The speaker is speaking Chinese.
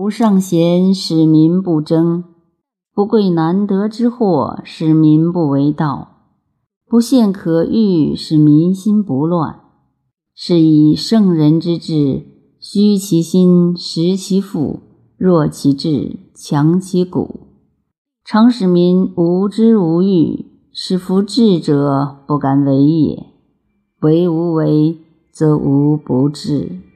不尚贤，使民不争；不贵难得之货，使民不为盗；不陷可欲，使民心不乱。是以圣人之治，虚其心，实其腹，弱其志，强其骨，常使民无知无欲，使夫智者不敢为也。为无为，则无不治。